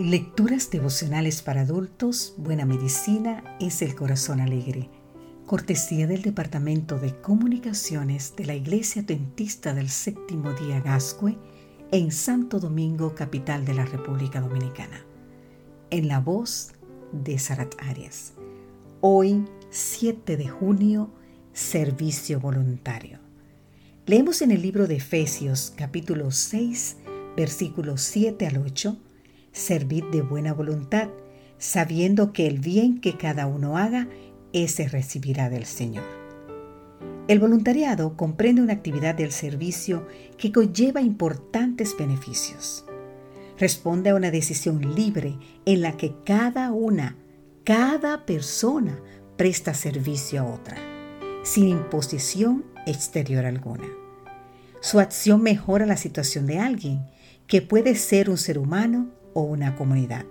Lecturas devocionales para adultos, Buena Medicina es el Corazón Alegre. Cortesía del Departamento de Comunicaciones de la Iglesia Adventista del Séptimo Día Gascue en Santo Domingo, capital de la República Dominicana. En la voz de Sarat Arias. Hoy, 7 de junio, Servicio Voluntario. Leemos en el libro de Efesios, capítulo 6, versículos 7 al 8 Servid de buena voluntad, sabiendo que el bien que cada uno haga, ese recibirá del Señor. El voluntariado comprende una actividad del servicio que conlleva importantes beneficios. Responde a una decisión libre en la que cada una, cada persona presta servicio a otra, sin imposición exterior alguna. Su acción mejora la situación de alguien, que puede ser un ser humano o una comunidad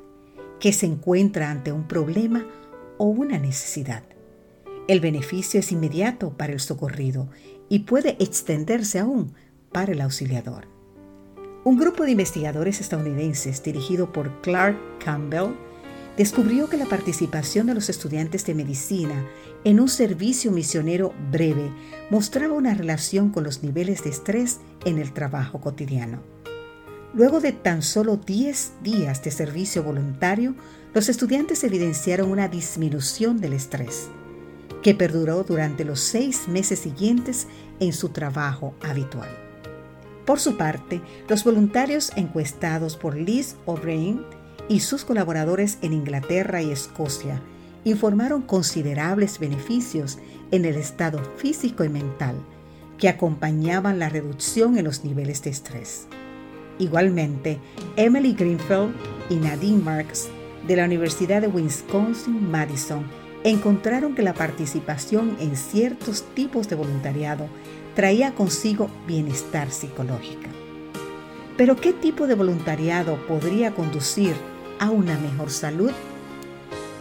que se encuentra ante un problema o una necesidad. El beneficio es inmediato para el socorrido y puede extenderse aún para el auxiliador. Un grupo de investigadores estadounidenses dirigido por Clark Campbell descubrió que la participación de los estudiantes de medicina en un servicio misionero breve mostraba una relación con los niveles de estrés en el trabajo cotidiano. Luego de tan solo 10 días de servicio voluntario, los estudiantes evidenciaron una disminución del estrés, que perduró durante los seis meses siguientes en su trabajo habitual. Por su parte, los voluntarios encuestados por Liz O'Brien y sus colaboradores en Inglaterra y Escocia informaron considerables beneficios en el estado físico y mental que acompañaban la reducción en los niveles de estrés. Igualmente, Emily Greenfield y Nadine Marks de la Universidad de Wisconsin-Madison encontraron que la participación en ciertos tipos de voluntariado traía consigo bienestar psicológico. Pero ¿qué tipo de voluntariado podría conducir a una mejor salud?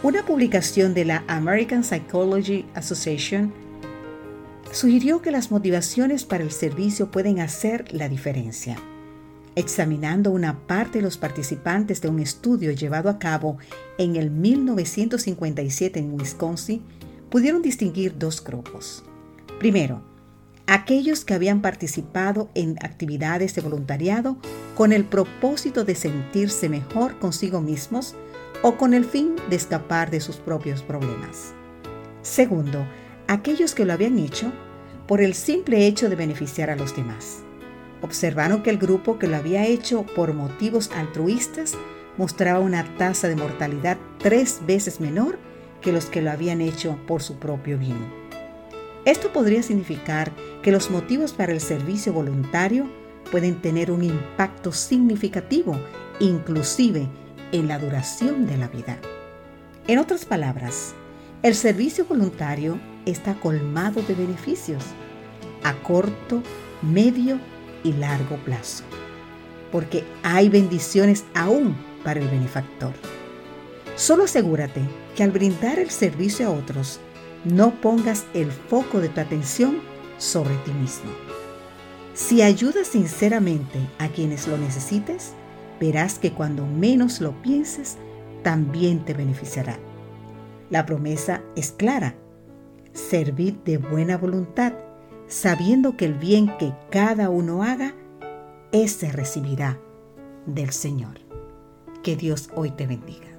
Una publicación de la American Psychology Association sugirió que las motivaciones para el servicio pueden hacer la diferencia examinando una parte de los participantes de un estudio llevado a cabo en el 1957 en Wisconsin, pudieron distinguir dos grupos. Primero, aquellos que habían participado en actividades de voluntariado con el propósito de sentirse mejor consigo mismos o con el fin de escapar de sus propios problemas. Segundo, aquellos que lo habían hecho por el simple hecho de beneficiar a los demás. Observaron que el grupo que lo había hecho por motivos altruistas mostraba una tasa de mortalidad tres veces menor que los que lo habían hecho por su propio bien. Esto podría significar que los motivos para el servicio voluntario pueden tener un impacto significativo, inclusive en la duración de la vida. En otras palabras, el servicio voluntario está colmado de beneficios a corto, medio y largo plazo, porque hay bendiciones aún para el benefactor. Solo asegúrate que al brindar el servicio a otros, no pongas el foco de tu atención sobre ti mismo. Si ayudas sinceramente a quienes lo necesites, verás que cuando menos lo pienses, también te beneficiará. La promesa es clara. Servid de buena voluntad sabiendo que el bien que cada uno haga, ese recibirá del Señor. Que Dios hoy te bendiga.